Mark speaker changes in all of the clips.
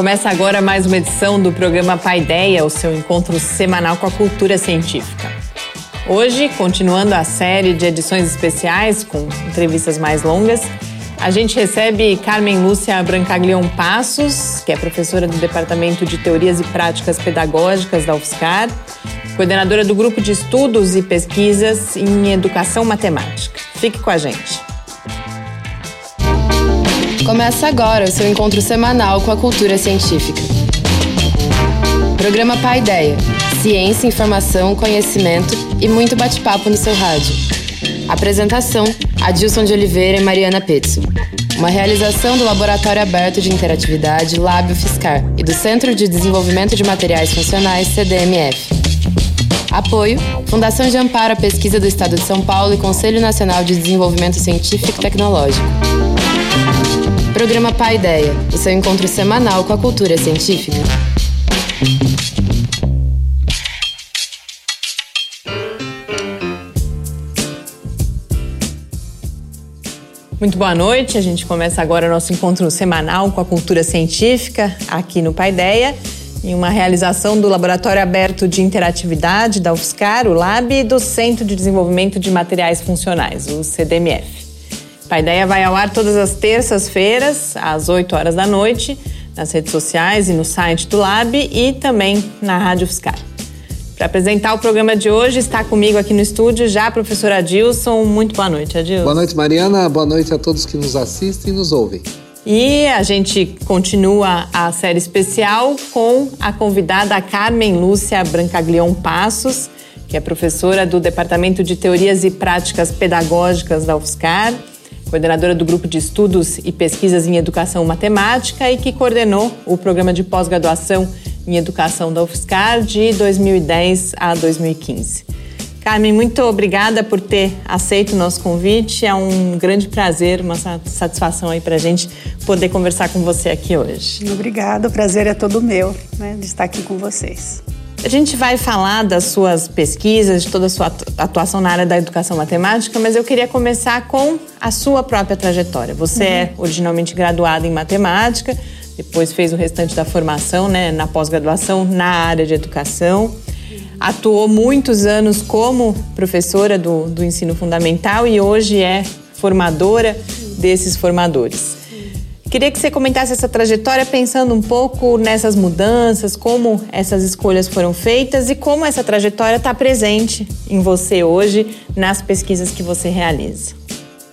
Speaker 1: Começa agora mais uma edição do programa Paideia, o seu encontro semanal com a cultura científica. Hoje, continuando a série de edições especiais com entrevistas mais longas, a gente recebe Carmen Lúcia Brancaglion Passos, que é professora do Departamento de Teorias e Práticas Pedagógicas da UFSCar, coordenadora do Grupo de Estudos e Pesquisas em Educação Matemática. Fique com a gente.
Speaker 2: Começa agora o seu encontro semanal com a cultura científica. Programa Paideia. Ciência, informação, conhecimento e muito bate-papo no seu rádio. Apresentação: Adilson de Oliveira e Mariana Petzo. Uma realização do Laboratório Aberto de Interatividade Lábio Fiscar e do Centro de Desenvolvimento de Materiais Funcionais CDMF. Apoio: Fundação de Amparo à Pesquisa do Estado de São Paulo e Conselho Nacional de Desenvolvimento Científico e Tecnológico. Programa Pai Ideia, o seu encontro semanal com a cultura científica.
Speaker 1: Muito boa noite. A gente começa agora nosso encontro semanal com a cultura científica aqui no Paideia, em uma realização do Laboratório Aberto de Interatividade da UFSCar, o LAB, e do Centro de Desenvolvimento de Materiais Funcionais, o CDMF. Paideia vai ao ar todas as terças-feiras, às 8 horas da noite, nas redes sociais e no site do Lab e também na Rádio Fiscar. Para apresentar o programa de hoje, está comigo aqui no estúdio já a professora Adilson. Muito boa noite, Adilson.
Speaker 3: Boa noite, Mariana. Boa noite a todos que nos assistem e nos ouvem.
Speaker 1: E a gente continua a série especial com a convidada Carmen Lúcia Brancaglion Passos, que é professora do Departamento de Teorias e Práticas Pedagógicas da UFSCar coordenadora do Grupo de Estudos e Pesquisas em Educação Matemática e que coordenou o programa de pós-graduação em Educação da UFSCar de 2010 a 2015. Carmen, muito obrigada por ter aceito o nosso convite. É um grande prazer, uma satisfação aí para a gente poder conversar com você aqui hoje.
Speaker 4: Obrigada, o prazer é todo meu né, de estar aqui com vocês.
Speaker 1: A gente vai falar das suas pesquisas, de toda a sua atuação na área da educação matemática, mas eu queria começar com a sua própria trajetória. Você uhum. é originalmente graduada em matemática, depois fez o restante da formação né, na pós-graduação na área de educação. Atuou muitos anos como professora do, do ensino fundamental e hoje é formadora desses formadores. Queria que você comentasse essa trajetória pensando um pouco nessas mudanças, como essas escolhas foram feitas e como essa trajetória está presente em você hoje nas pesquisas que você realiza.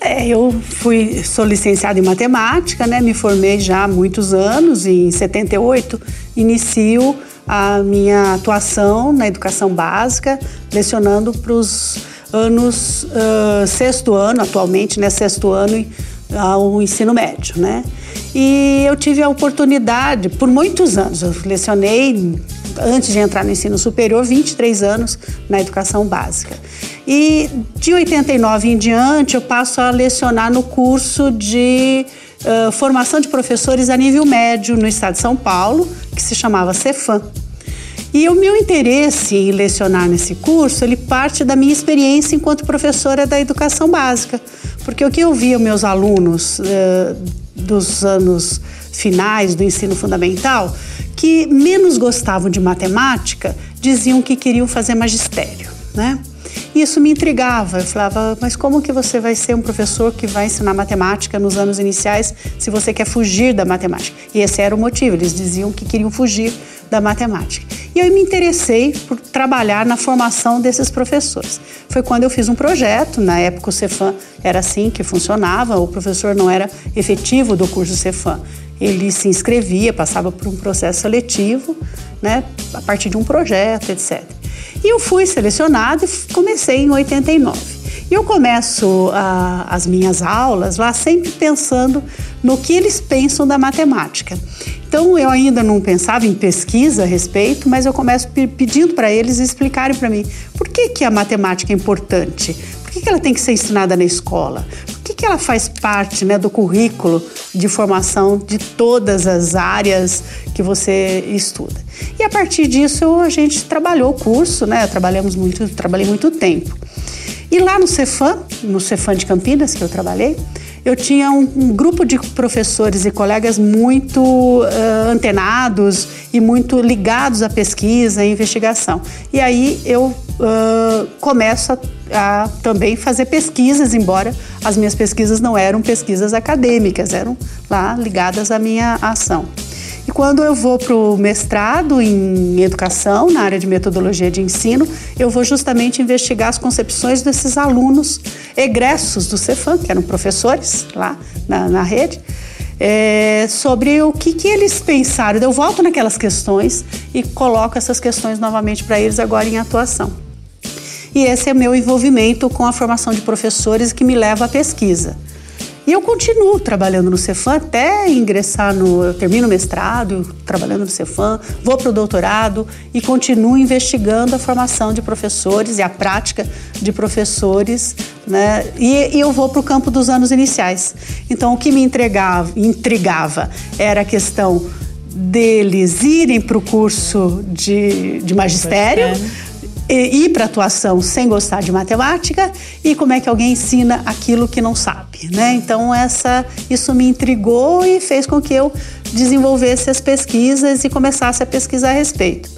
Speaker 4: É, eu fui, sou licenciada em matemática, né? Me formei já há muitos anos. Em 78 inicio a minha atuação na educação básica, lecionando para os anos uh, sexto ano, atualmente, né? Sexto ano ao ensino médio, né? E eu tive a oportunidade, por muitos anos, eu lecionei, antes de entrar no ensino superior, 23 anos na educação básica. E de 89 em diante, eu passo a lecionar no curso de uh, formação de professores a nível médio no estado de São Paulo, que se chamava Cefam. E o meu interesse em lecionar nesse curso, ele parte da minha experiência enquanto professora da educação básica. Porque o que eu via meus alunos uh, dos anos finais do ensino fundamental, que menos gostavam de matemática, diziam que queriam fazer magistério, né? Isso me intrigava. Eu falava, mas como que você vai ser um professor que vai ensinar matemática nos anos iniciais se você quer fugir da matemática? E esse era o motivo. Eles diziam que queriam fugir da matemática. E eu me interessei por trabalhar na formação desses professores. Foi quando eu fiz um projeto, na época o Cefam era assim que funcionava, o professor não era efetivo do curso Cefam. Ele se inscrevia, passava por um processo seletivo, né, a partir de um projeto, etc. E eu fui selecionada e comecei em 89. E eu começo a, as minhas aulas lá sempre pensando no que eles pensam da matemática. Então eu ainda não pensava em pesquisa a respeito, mas eu começo pedindo para eles explicarem para mim por que, que a matemática é importante, por que, que ela tem que ser ensinada na escola, por que, que ela faz parte né, do currículo de formação de todas as áreas que você estuda. E a partir disso a gente trabalhou o curso, né? Trabalhamos muito, trabalhei muito tempo. E lá no Cefam, no Cefam de Campinas que eu trabalhei, eu tinha um, um grupo de professores e colegas muito uh, antenados e muito ligados à pesquisa e investigação. E aí eu uh, começo a, a também fazer pesquisas, embora as minhas pesquisas não eram pesquisas acadêmicas, eram lá ligadas à minha ação. Quando eu vou para o mestrado em educação, na área de metodologia de ensino, eu vou justamente investigar as concepções desses alunos egressos do Cefam, que eram professores lá na, na rede, é, sobre o que, que eles pensaram. Eu volto naquelas questões e coloco essas questões novamente para eles agora em atuação. E esse é meu envolvimento com a formação de professores que me leva à pesquisa. E eu continuo trabalhando no Cefam até ingressar no. Eu termino o mestrado, trabalhando no Cefam, vou para o doutorado e continuo investigando a formação de professores e a prática de professores, né? E, e eu vou para o campo dos anos iniciais. Então, o que me entregava, intrigava era a questão deles irem para o curso de, de magistério ir para atuação sem gostar de matemática e como é que alguém ensina aquilo que não sabe, né? Então essa isso me intrigou e fez com que eu desenvolvesse as pesquisas e começasse a pesquisar a respeito.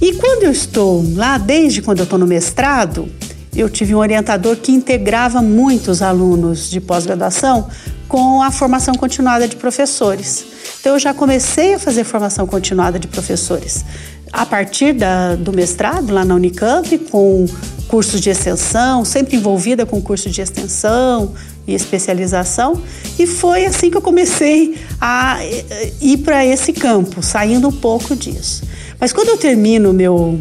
Speaker 4: E quando eu estou lá, desde quando eu estou no mestrado, eu tive um orientador que integrava muitos alunos de pós-graduação com a formação continuada de professores. Então eu já comecei a fazer formação continuada de professores a partir da, do mestrado lá na Unicamp, com cursos de extensão, sempre envolvida com curso de extensão e especialização, e foi assim que eu comecei a eh, ir para esse campo, saindo um pouco disso. Mas quando eu termino meu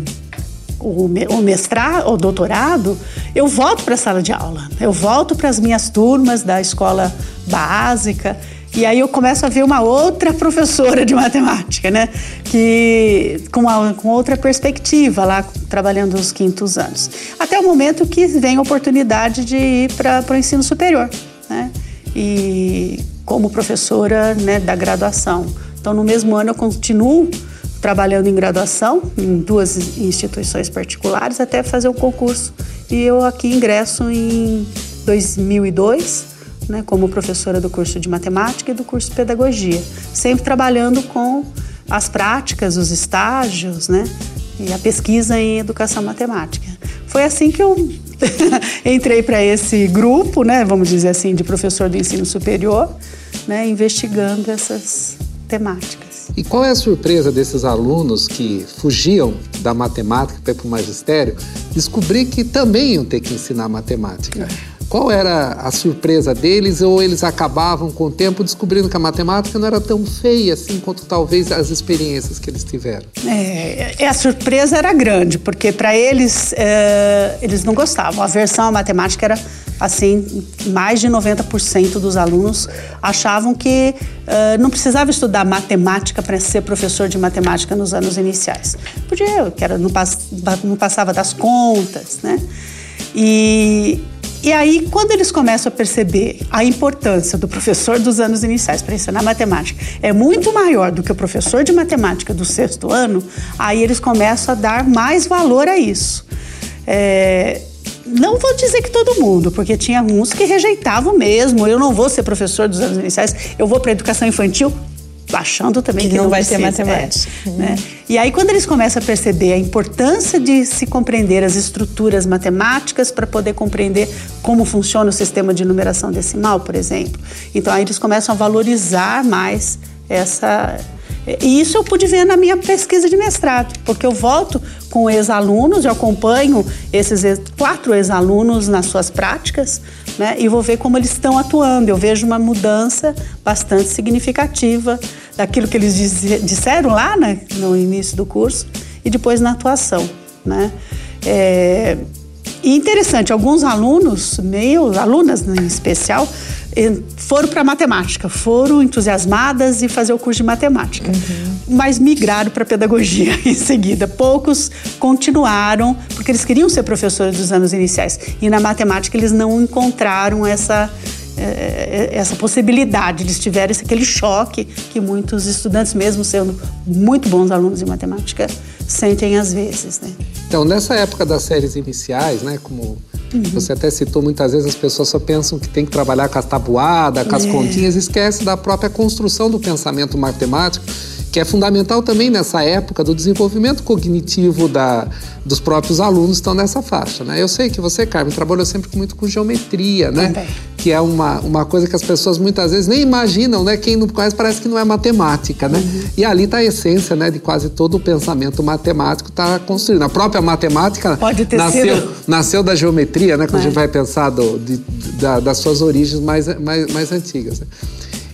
Speaker 4: o mestrado, o doutorado, eu volto para a sala de aula, eu volto para as minhas turmas da escola básica e aí eu começo a ver uma outra professora de matemática, né? Que com, uma, com outra perspectiva lá, trabalhando os quintos anos. Até o momento que vem a oportunidade de ir para o ensino superior, né? E como professora né, da graduação. Então, no mesmo ano, eu continuo trabalhando em graduação em duas instituições particulares até fazer o concurso. E eu aqui ingresso em 2002 né, como professora do curso de matemática e do curso de pedagogia, sempre trabalhando com as práticas, os estágios, né, e a pesquisa em educação matemática. Foi assim que eu entrei para esse grupo, né, vamos dizer assim, de professor do ensino superior, né, investigando essas temáticas.
Speaker 3: E qual é a surpresa desses alunos que fugiam da matemática para para o magistério descobrir que também iam ter que ensinar matemática? É. Qual era a surpresa deles ou eles acabavam com o tempo descobrindo que a matemática não era tão feia assim quanto talvez as experiências que eles tiveram?
Speaker 4: É, a surpresa era grande, porque para eles, é, eles não gostavam. A versão à matemática era assim, mais de 90% dos alunos achavam que uh, não precisava estudar matemática para ser professor de matemática nos anos iniciais. Podia, que era, não, pass, não passava das contas, né? E e aí, quando eles começam a perceber a importância do professor dos anos iniciais para ensinar matemática é muito maior do que o professor de matemática do sexto ano, aí eles começam a dar mais valor a isso. É, não vou dizer que todo mundo, porque tinha uns que rejeitavam mesmo. Eu não vou ser professor dos anos iniciais, eu vou para educação infantil achando também que, que
Speaker 1: não,
Speaker 4: não
Speaker 1: vai
Speaker 4: precisa,
Speaker 1: ser matemática.
Speaker 4: É, né? E aí quando eles começam a perceber a importância de se compreender as estruturas matemáticas para poder compreender como funciona o sistema de numeração decimal, por exemplo, então aí eles começam a valorizar mais essa e isso eu pude ver na minha pesquisa de mestrado, porque eu volto com ex-alunos, eu acompanho esses quatro ex-alunos nas suas práticas, né, e vou ver como eles estão atuando. Eu vejo uma mudança bastante significativa daquilo que eles disseram lá né, no início do curso e depois na atuação, né. É, e interessante, alguns alunos, meus, alunas em especial, foram para matemática, foram entusiasmadas e fazer o curso de matemática, uhum. mas migraram para pedagogia em seguida. Poucos continuaram porque eles queriam ser professores dos anos iniciais e na matemática eles não encontraram essa é, essa possibilidade, eles tiveram esse, aquele choque que muitos estudantes, mesmo sendo muito bons alunos em matemática, sentem às vezes. Né?
Speaker 3: Então, nessa época das séries iniciais, né, como Uhum. Você até citou muitas vezes as pessoas só pensam que tem que trabalhar com as tabuadas, com as é. continhas, esquece da própria construção do pensamento matemático que é fundamental também nessa época do desenvolvimento cognitivo da, dos próprios alunos estão nessa faixa, né? Eu sei que você, Carmen, trabalhou sempre muito com geometria, né? Também. Que é uma, uma coisa que as pessoas muitas vezes nem imaginam, né? Quem não conhece parece que não é matemática, né? Uhum. E ali está a essência, né? De quase todo o pensamento matemático está construído. A própria matemática nasceu, sido... nasceu da geometria, né? Quando é. a gente vai pensar do, de, da, das suas origens mais, mais, mais antigas. Né?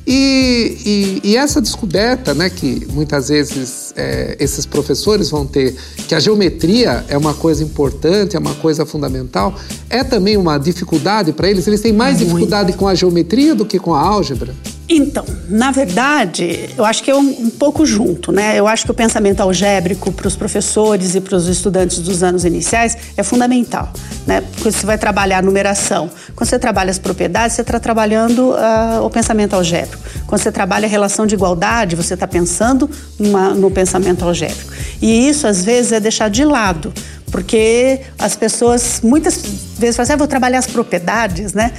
Speaker 3: E, e, e, essa descoberta, né, que muitas vezes é, esses professores vão ter, que a geometria é uma coisa importante, é uma coisa fundamental, é também uma dificuldade para eles? Eles têm mais Muito. dificuldade com a geometria do que com a álgebra?
Speaker 4: Então, na verdade, eu acho que é um, um, pouco junto, né? Eu acho que o pensamento algébrico para os professores e para os estudantes dos anos iniciais é fundamental, né? Porque você vai trabalhar a numeração. Quando você trabalha as propriedades, você está trabalhando uh, o pensamento algébrico. Quando você trabalha a relação de igualdade, você está pensando numa, no pensamento algébrico. E isso, às vezes, é deixar de lado porque as pessoas muitas vezes falam assim, ah, vou trabalhar as propriedades, né?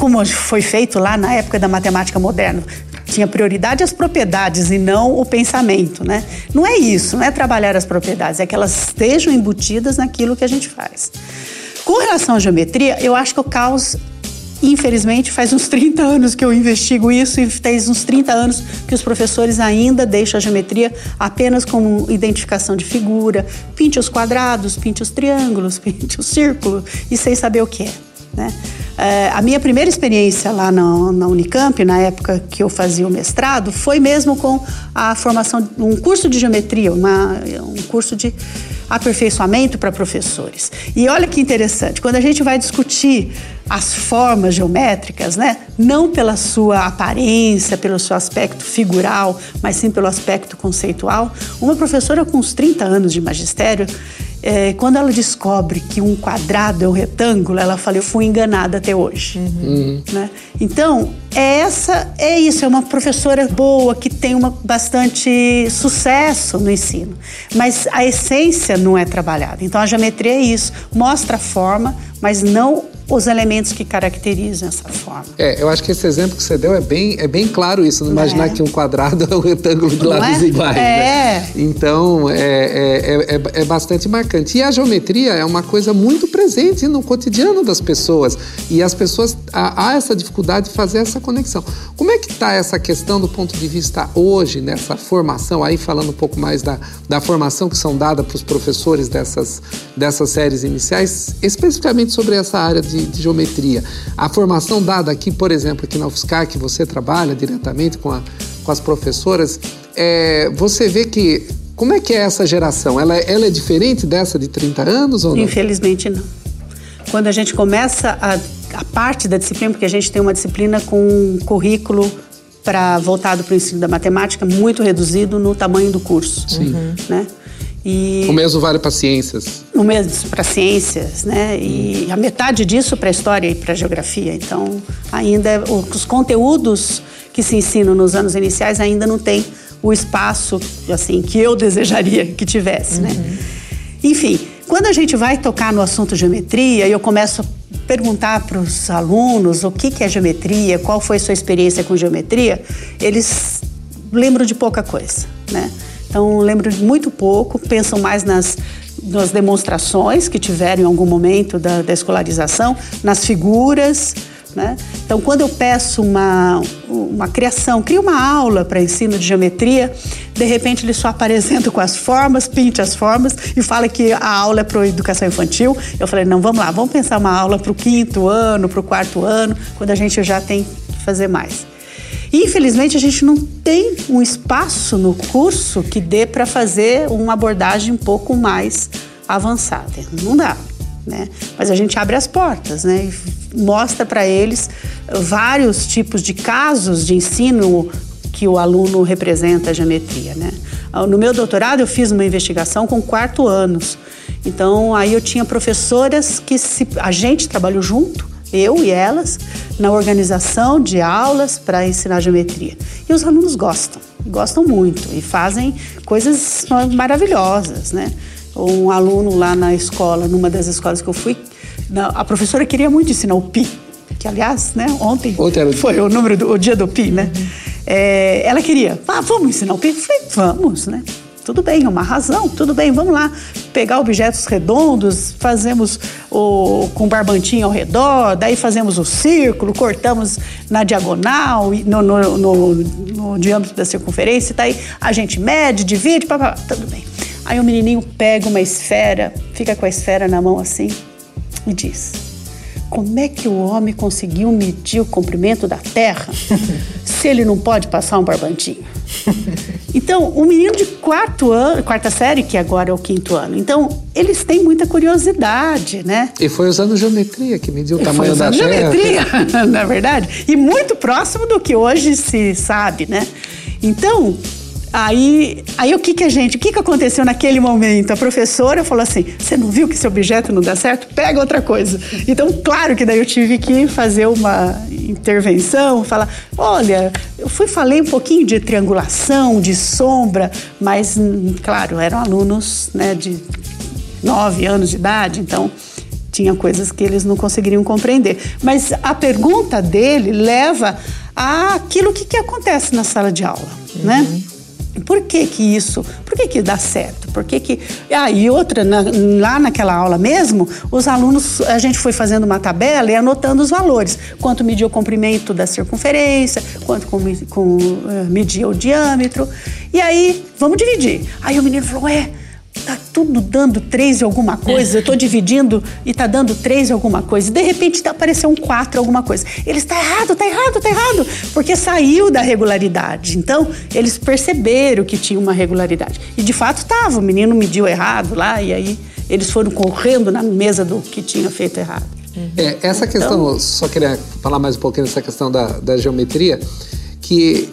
Speaker 4: como foi feito lá na época da matemática moderna. Tinha prioridade as propriedades e não o pensamento, né? Não é isso, não é trabalhar as propriedades, é que elas estejam embutidas naquilo que a gente faz. Com relação à geometria, eu acho que o caos Infelizmente, faz uns 30 anos que eu investigo isso e faz uns 30 anos que os professores ainda deixam a geometria apenas como identificação de figura. Pinte os quadrados, pinte os triângulos, pinte o círculo e sem saber o que é. Né? É, a minha primeira experiência lá na, na, Unicamp, na época que eu fazia o mestrado, foi mesmo com a formação, um curso de geometria, uma, um curso de aperfeiçoamento para professores. E olha que interessante, quando a gente vai discutir as formas geométricas, né, não pela sua aparência, pelo seu aspecto figural, mas sim pelo aspecto conceitual, uma professora com uns 30 anos de magistério, é, quando ela descobre que um quadrado é um retângulo, ela fala: Eu fui enganada até hoje. Uhum. Né? Então, é essa, é isso, é uma professora boa que tem uma, bastante sucesso no ensino, mas a essência não é trabalhada. Então, a geometria é isso, mostra a forma, mas não os elementos que caracterizam essa forma.
Speaker 3: É, eu acho que esse exemplo que você deu é bem, é bem claro isso, não, não imaginar é. que um quadrado é um retângulo de lados é? iguais. Né? É. Né? Então, é, é, é, é, bastante marcante. E a geometria é uma coisa muito presente no cotidiano das pessoas. E as pessoas, há, há essa dificuldade de fazer essa conexão. Como é que está essa questão do ponto de vista hoje, nessa formação, aí falando um pouco mais da, da formação que são dadas para os professores dessas, dessas séries iniciais, especificamente sobre essa área de de, geometria. A formação dada aqui, por exemplo, aqui na UFSCar, que você trabalha diretamente com, a, com as professoras, é, você vê que. Como é que é essa geração? Ela, ela é diferente dessa de 30 anos ou não?
Speaker 4: Infelizmente não. Quando a gente começa a, a parte da disciplina, porque a gente tem uma disciplina com um currículo para voltado para o ensino da matemática muito reduzido no tamanho do curso. Sim. Né?
Speaker 3: E o mesmo vale para ciências.
Speaker 4: O mesmo para ciências, né? E a metade disso para história e para geografia. Então, ainda os conteúdos que se ensinam nos anos iniciais ainda não tem o espaço assim que eu desejaria que tivesse, né? uhum. Enfim, quando a gente vai tocar no assunto geometria, eu começo a perguntar para os alunos o que, que é geometria, qual foi sua experiência com geometria, eles lembram de pouca coisa, né? Então, lembro muito pouco, pensam mais nas, nas demonstrações que tiveram em algum momento da, da escolarização, nas figuras. Né? Então, quando eu peço uma, uma criação, crio uma aula para ensino de geometria, de repente ele só apresenta com as formas, pinte as formas e fala que a aula é para educação infantil. Eu falei, não, vamos lá, vamos pensar uma aula para o quinto ano, para o quarto ano, quando a gente já tem que fazer mais. Infelizmente, a gente não tem um espaço no curso que dê para fazer uma abordagem um pouco mais avançada. Não dá. Né? Mas a gente abre as portas, né? E mostra para eles vários tipos de casos de ensino que o aluno representa a geometria, né? No meu doutorado eu fiz uma investigação com quarto anos, então aí eu tinha professoras que se, a gente trabalhou junto eu e elas, na organização de aulas para ensinar geometria. E os alunos gostam, gostam muito e fazem coisas maravilhosas, né? Um aluno lá na escola, numa das escolas que eu fui, a professora queria muito ensinar o pi, que aliás, né, ontem, ontem foi o número do o dia do pi, né? Uhum. É, ela queria, ah, vamos ensinar o pi? Eu falei, vamos, né? Tudo bem, uma razão, tudo bem, vamos lá. Pegar objetos redondos, fazemos o, com barbantinho ao redor, daí fazemos o círculo, cortamos na diagonal, no, no, no, no diâmetro da circunferência, daí a gente mede, divide, papá, tudo bem. Aí o menininho pega uma esfera, fica com a esfera na mão assim e diz: Como é que o homem conseguiu medir o comprimento da Terra se ele não pode passar um barbantinho? Então, o um menino de quarto ano, quarta série, que agora é o quinto ano, então eles têm muita curiosidade, né?
Speaker 3: E foi usando geometria que mediu o tamanho da Terra.
Speaker 4: geometria, na verdade, e muito próximo do que hoje se sabe, né? Então, Aí, aí o que que a gente, o que que aconteceu naquele momento? A professora falou assim: "Você não viu que esse objeto não dá certo? Pega outra coisa". Então, claro que daí eu tive que fazer uma intervenção, falar: "Olha, eu fui falei um pouquinho de triangulação, de sombra, mas claro, eram alunos, né, de nove anos de idade, então tinha coisas que eles não conseguiriam compreender. Mas a pergunta dele leva àquilo que, que acontece na sala de aula, né? uhum. né? Por que que isso, por que que dá certo? Por que que... Ah, e outra, na, lá naquela aula mesmo, os alunos, a gente foi fazendo uma tabela e anotando os valores. Quanto media o comprimento da circunferência, quanto com, com, uh, media o diâmetro. E aí, vamos dividir. Aí o menino falou, é tá tudo dando três e alguma coisa, eu tô dividindo e tá dando três e alguma coisa. De repente tá apareceu um quatro alguma coisa. Eles tá errado, tá errado, tá errado, porque saiu da regularidade. Então, eles perceberam que tinha uma regularidade. E de fato tava, o menino mediu errado lá e aí eles foram correndo na mesa do que tinha feito errado.
Speaker 3: É, essa questão, então, só queria falar mais um pouquinho dessa questão da, da geometria, que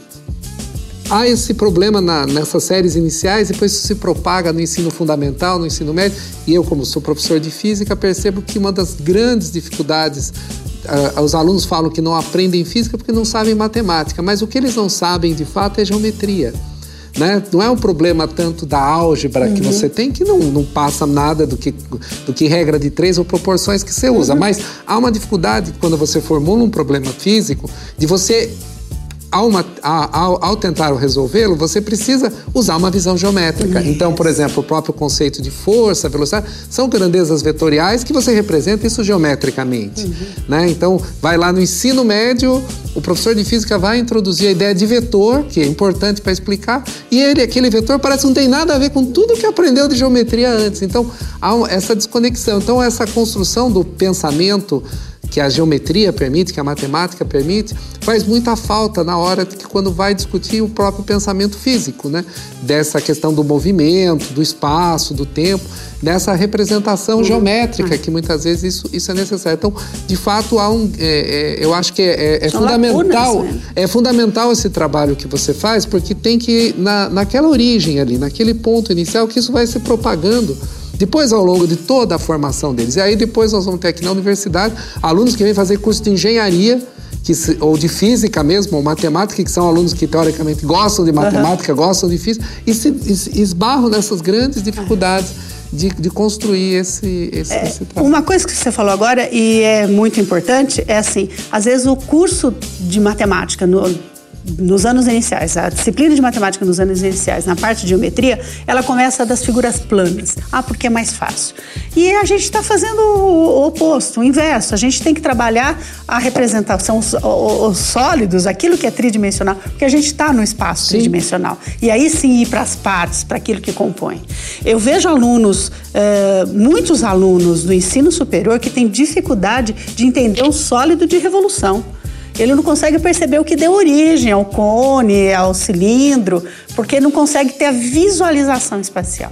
Speaker 3: há esse problema na, nessas séries iniciais, depois isso se propaga no ensino fundamental, no ensino médio. E eu, como sou professor de física, percebo que uma das grandes dificuldades Uh, os alunos falam que não aprendem física porque não sabem matemática, mas o que eles não sabem de fato é geometria. Né? Não é um problema tanto da álgebra uhum. que você tem, que não, não passa nada do que, do que regra de três ou proporções que você usa, uhum. mas há uma dificuldade quando você formula um problema físico de você ao, ao, ao tentar resolvê-lo, você precisa usar uma visão geométrica. Yes. Então, por exemplo, o próprio conceito de força, velocidade, são grandezas vetoriais que você representa isso geometricamente. Uhum. Né? Então, vai lá no ensino médio, o professor de física vai introduzir a ideia de vetor, que é importante para explicar, e ele, aquele vetor parece que não tem nada a ver com tudo que aprendeu de geometria antes. Então, há essa desconexão. Então, essa construção do pensamento que a geometria permite, que a matemática permite, faz muita falta na hora que quando vai discutir o próprio pensamento físico, né? Dessa questão do movimento, do espaço, do tempo, dessa representação geométrica que muitas vezes isso, isso é necessário. Então, de fato, há um, é, é, eu acho que é, é, é fundamental, né? é fundamental esse trabalho que você faz, porque tem que na, naquela origem ali, naquele ponto inicial, que isso vai se propagando depois, ao longo de toda a formação deles. E aí, depois, nós vamos ter aqui na universidade alunos que vêm fazer curso de engenharia. Que, ou de física mesmo, ou matemática, que são alunos que teoricamente gostam de matemática, uhum. gostam de física, e se esbarram nessas grandes dificuldades. De, de, construir esse, esse, é, esse
Speaker 4: trabalho. Uma coisa que você falou agora, e é muito importante, é assim: às vezes o curso de matemática no, nos anos iniciais, a disciplina de matemática nos anos iniciais, na parte de geometria, ela começa das figuras planas. Ah, porque é mais fácil. E a gente está fazendo o oposto, o inverso. A gente tem que trabalhar a representação, os, os sólidos, aquilo que é tridimensional, porque a gente está no espaço sim. tridimensional. E aí sim ir para as partes, para aquilo que compõe. Eu vejo alunos, eh, muitos alunos do ensino superior que têm dificuldade de entender um sólido de revolução ele não consegue perceber o que deu origem ao cone, ao cilindro, porque não consegue ter a visualização espacial.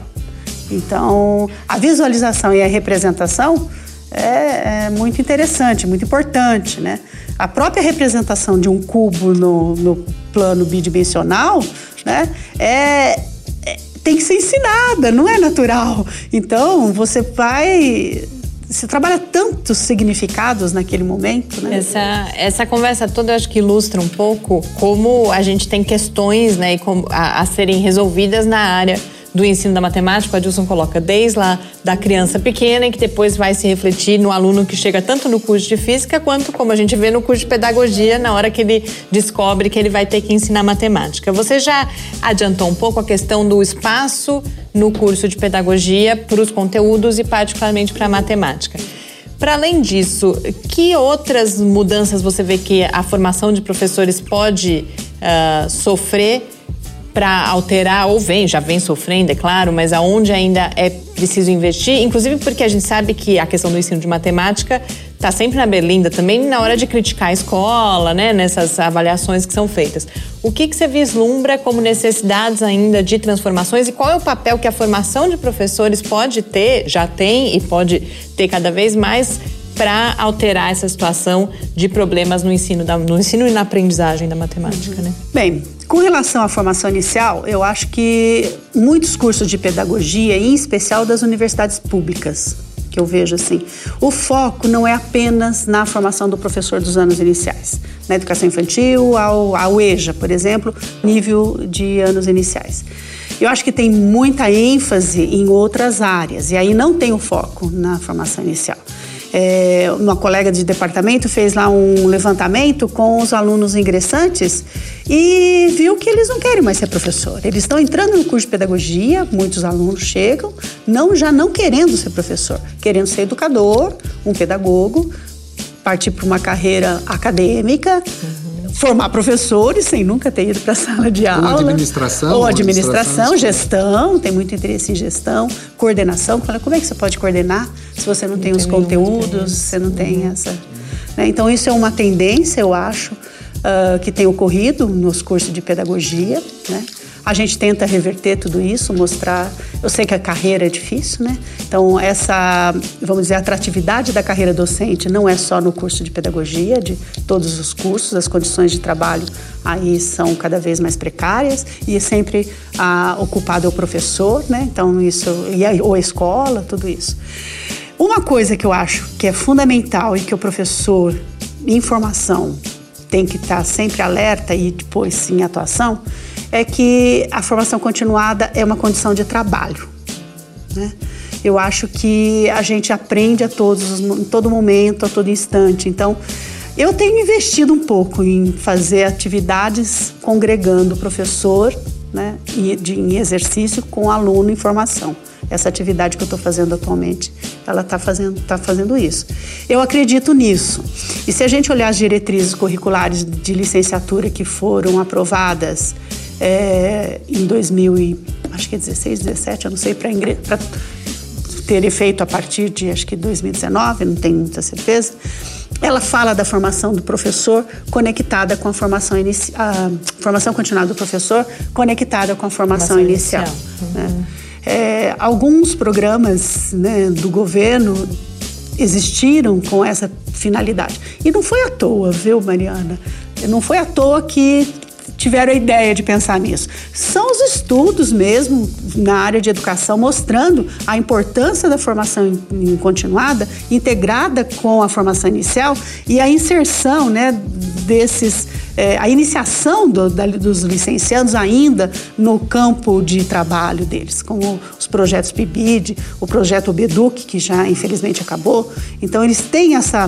Speaker 4: Então, a visualização e a representação é, é muito interessante, muito importante, né? A própria representação de um cubo no, no plano bidimensional, né, é, é, tem que ser ensinada, não é natural. Então, você vai você trabalha tantos significados naquele momento, né?
Speaker 1: Essa, essa conversa toda eu acho que ilustra um pouco como a gente tem questões né, a, a serem resolvidas na área do ensino da matemática, o Adilson coloca desde lá da criança pequena e que depois vai se refletir no aluno que chega tanto no curso de física quanto, como a gente vê, no curso de pedagogia, na hora que ele descobre que ele vai ter que ensinar matemática. Você já adiantou um pouco a questão do espaço no curso de pedagogia para os conteúdos e, particularmente, para a matemática. Para além disso, que outras mudanças você vê que a formação de professores pode uh, sofrer para alterar, ou vem, já vem sofrendo, é claro, mas aonde ainda é preciso investir, inclusive porque a gente sabe que a questão do ensino de matemática está sempre na berlinda também na hora de criticar a escola, né, nessas avaliações que são feitas. O que, que você vislumbra como necessidades ainda de transformações e qual é o papel que a formação de professores pode ter, já tem e pode ter cada vez mais para alterar essa situação de problemas no ensino, da, no ensino e na aprendizagem da matemática, né?
Speaker 4: Bem, com relação à formação inicial, eu acho que muitos cursos de pedagogia, em especial das universidades públicas, que eu vejo assim, o foco não é apenas na formação do professor dos anos iniciais, na educação infantil, ao, ao EJA, por exemplo, nível de anos iniciais. Eu acho que tem muita ênfase em outras áreas, e aí não tem o foco na formação inicial é, uma colega de departamento fez lá um levantamento com os alunos ingressantes e viu que eles não querem mais ser professor. Eles estão entrando no curso de pedagogia, muitos alunos chegam, não já não querendo ser professor, querendo ser educador, um pedagogo, partir para uma carreira acadêmica. Uhum formar professores sem nunca ter ido para a sala de aula.
Speaker 3: Ou administração.
Speaker 4: Ou administração, administração gestão, tem muito interesse em gestão, coordenação. Como é que você pode coordenar se você não, não tem, tem os conteúdos, você não tem essa... Né? Então, isso é uma tendência, eu acho, uh, que tem ocorrido nos cursos de pedagogia, né? A gente tenta reverter tudo isso, mostrar. Eu sei que a carreira é difícil, né? Então, essa, vamos dizer, atratividade da carreira docente não é só no curso de pedagogia, de todos os cursos, as condições de trabalho aí são cada vez mais precárias e é sempre ah, ocupado é o professor, né? Então, isso, e a, ou a escola, tudo isso. Uma coisa que eu acho que é fundamental e que o professor em formação tem que estar sempre alerta e depois sim atuação é que a formação continuada é uma condição de trabalho. Né? Eu acho que a gente aprende a todos, em todo momento, a todo instante. Então, eu tenho investido um pouco em fazer atividades congregando o professor né, em exercício com aluno em formação. Essa atividade que eu estou fazendo atualmente, ela está fazendo, tá fazendo isso. Eu acredito nisso. E se a gente olhar as diretrizes curriculares de licenciatura que foram aprovadas é, em 2000 e, acho que é 16, 17, eu não sei, para ter efeito a partir de acho que 2019, não tenho muita certeza. Ela fala da formação do professor conectada com a formação inicial, a formação continuada do professor conectada com a formação, formação inicial. inicial. Né? Uhum. É, alguns programas né, do governo existiram com essa finalidade. E não foi à toa, viu, Mariana? Não foi à toa que tiveram a ideia de pensar nisso. São os estudos mesmo na área de educação mostrando a importância da formação continuada, integrada com a formação inicial e a inserção né, desses, é, a iniciação do, da, dos licenciados ainda no campo de trabalho deles, como os projetos PIBID, o projeto Obeduc, que já infelizmente acabou. Então, eles têm essa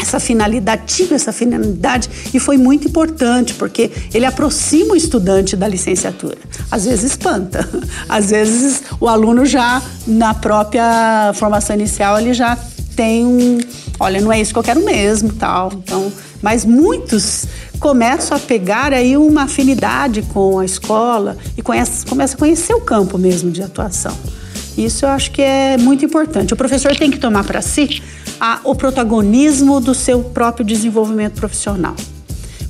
Speaker 4: essa finalidade, tive essa finalidade e foi muito importante porque ele aproxima o estudante da licenciatura. Às vezes espanta, às vezes o aluno já na própria formação inicial ele já tem um, olha, não é isso que eu quero mesmo, tal. Então, mas muitos começam a pegar aí uma afinidade com a escola e conhece, começa a conhecer o campo mesmo de atuação. Isso eu acho que é muito importante. O professor tem que tomar para si a, o protagonismo do seu próprio desenvolvimento profissional.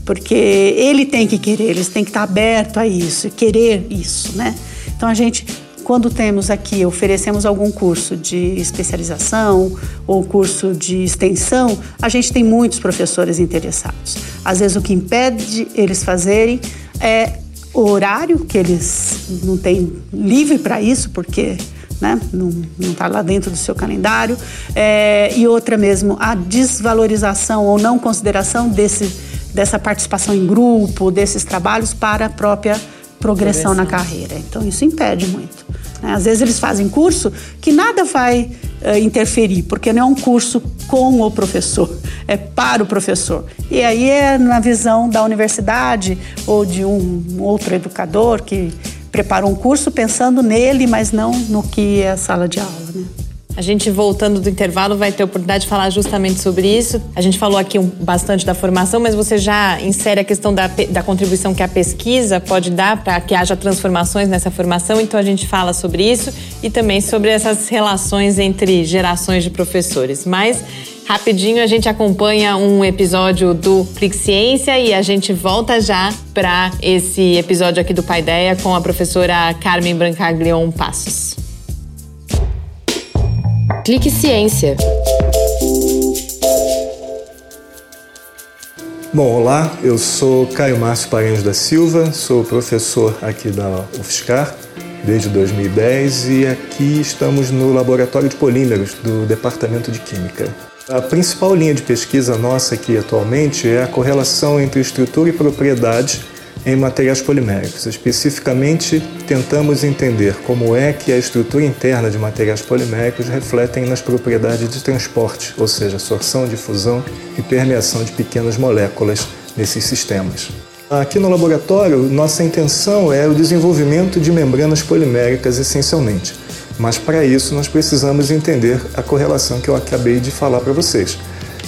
Speaker 4: Porque ele tem que querer, eles têm que estar aberto a isso, querer isso, né? Então a gente, quando temos aqui, oferecemos algum curso de especialização ou curso de extensão, a gente tem muitos professores interessados. Às vezes o que impede eles fazerem é o horário que eles não têm livre para isso, porque né? não está lá dentro do seu calendário. É, e outra mesmo, a desvalorização ou não consideração desse, dessa participação em grupo, desses trabalhos para a própria progressão, progressão. na carreira. Então isso impede muito. Né? Às vezes eles fazem curso que nada vai uh, interferir, porque não é um curso com o professor, é para o professor. E aí é na visão da universidade ou de um outro educador que preparou um curso pensando nele, mas não no que é a sala de aula. Né?
Speaker 1: A gente, voltando do intervalo, vai ter oportunidade de falar justamente sobre isso. A gente falou aqui bastante da formação, mas você já insere a questão da, da contribuição que a pesquisa pode dar para que haja transformações nessa formação. Então, a gente fala sobre isso e também sobre essas relações entre gerações de professores. Mas, rapidinho, a gente acompanha um episódio do Clique Ciência e a gente volta já para esse episódio aqui do Pai Ideia com a professora Carmen Brancaglion Passos.
Speaker 2: Clique Ciência.
Speaker 5: Bom, olá, eu sou Caio Márcio Paranhos da Silva, sou professor aqui da UFSCar desde 2010 e aqui estamos no Laboratório de Polímeros do Departamento de Química. A principal linha de pesquisa nossa aqui atualmente é a correlação entre estrutura e propriedade em materiais poliméricos. Especificamente, tentamos entender como é que a estrutura interna de materiais poliméricos refletem nas propriedades de transporte, ou seja, sorção, difusão e permeação de pequenas moléculas nesses sistemas. Aqui no laboratório, nossa intenção é o desenvolvimento de membranas poliméricas essencialmente, mas para isso nós precisamos entender a correlação que eu acabei de falar para vocês.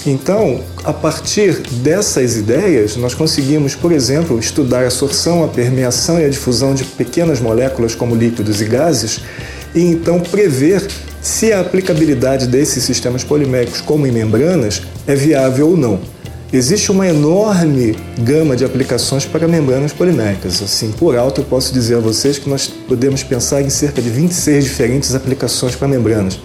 Speaker 5: Então, a partir dessas ideias, nós conseguimos, por exemplo, estudar a sorção, a permeação e a difusão de pequenas moléculas como líquidos e gases e então prever se a aplicabilidade desses sistemas poliméricos, como em membranas, é viável ou não. Existe uma enorme gama de aplicações para membranas poliméricas. Assim, por alto, eu posso dizer a vocês que nós podemos pensar em cerca de 26 diferentes aplicações para membranas.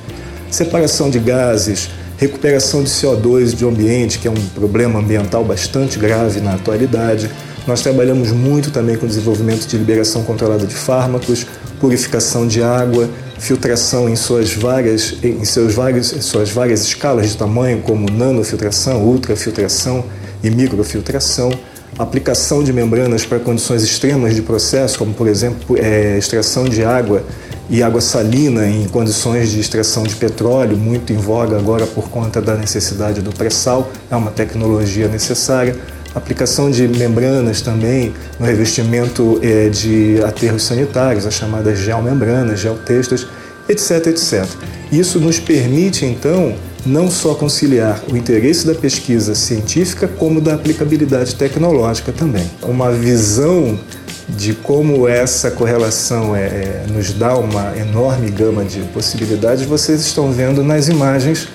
Speaker 5: Separação de gases, recuperação de CO2 de ambiente, que é um problema ambiental bastante grave na atualidade. Nós trabalhamos muito também com desenvolvimento de liberação controlada de fármacos, purificação de água, filtração em suas várias, em seus vários, suas várias escalas de tamanho, como nanofiltração, ultrafiltração e microfiltração, aplicação de membranas para condições extremas de processo, como por exemplo é, extração de água e água salina em condições de extração de petróleo, muito em voga agora por conta da necessidade do pré-sal, é uma tecnologia necessária. Aplicação de membranas também no revestimento é, de aterros sanitários, as chamadas geomembranas, geotextas, etc, etc. Isso nos permite, então, não só conciliar o interesse da pesquisa científica, como da aplicabilidade tecnológica também. Uma visão de como essa correlação é, é, nos dá uma enorme gama de possibilidades, vocês estão vendo nas imagens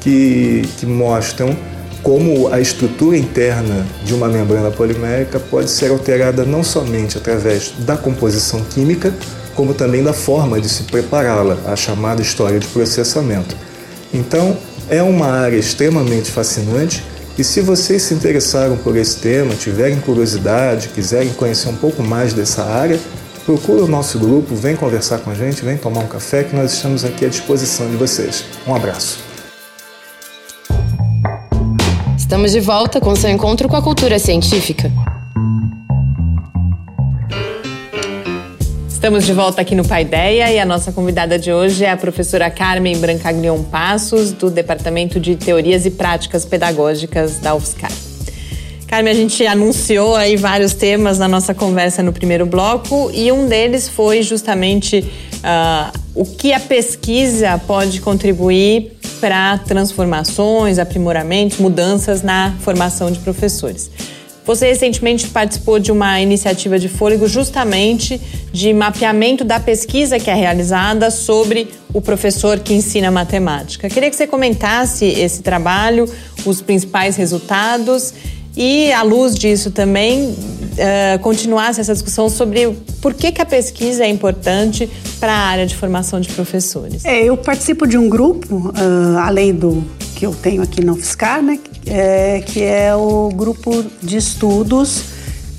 Speaker 5: que, que mostram como a estrutura interna de uma membrana polimérica pode ser alterada não somente através da composição química, como também da forma de se prepará-la, a chamada história de processamento. Então, é uma área extremamente fascinante e se vocês se interessaram por esse tema, tiverem curiosidade, quiserem conhecer um pouco mais dessa área, procure o nosso grupo, vem conversar com a gente, vem tomar um café que nós estamos aqui à disposição de vocês. Um abraço.
Speaker 2: Estamos de volta com seu encontro com a cultura científica.
Speaker 1: Estamos de volta aqui no Paideia e a nossa convidada de hoje é a professora Carmen Brancaglion Passos, do Departamento de Teorias e Práticas Pedagógicas da UFSCar. Carmen, a gente anunciou aí vários temas na nossa conversa no primeiro bloco e um deles foi justamente uh, o que a pesquisa pode contribuir transformações, aprimoramentos, mudanças na formação de professores. Você recentemente participou de uma iniciativa de fôlego justamente de mapeamento da pesquisa que é realizada sobre o professor que ensina matemática. Queria que você comentasse esse trabalho, os principais resultados e, à luz disso também, uh, continuasse essa discussão sobre por que, que a pesquisa é importante para a área de formação de professores.
Speaker 4: É, eu participo de um grupo, uh, além do que eu tenho aqui na UFSCar, né, é, que é o grupo de estudos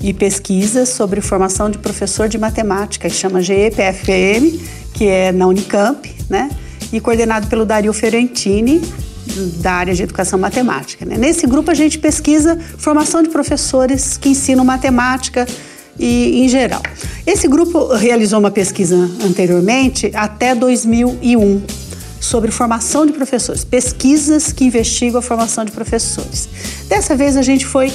Speaker 4: e pesquisas sobre formação de professor de matemática, que chama GEPFM, que é na Unicamp, né, e coordenado pelo Dario Ferentini, da área de educação matemática. Né? Nesse grupo a gente pesquisa formação de professores que ensinam matemática e em geral. Esse grupo realizou uma pesquisa anteriormente até 2001 sobre formação de professores, pesquisas que investigam a formação de professores. Dessa vez a gente foi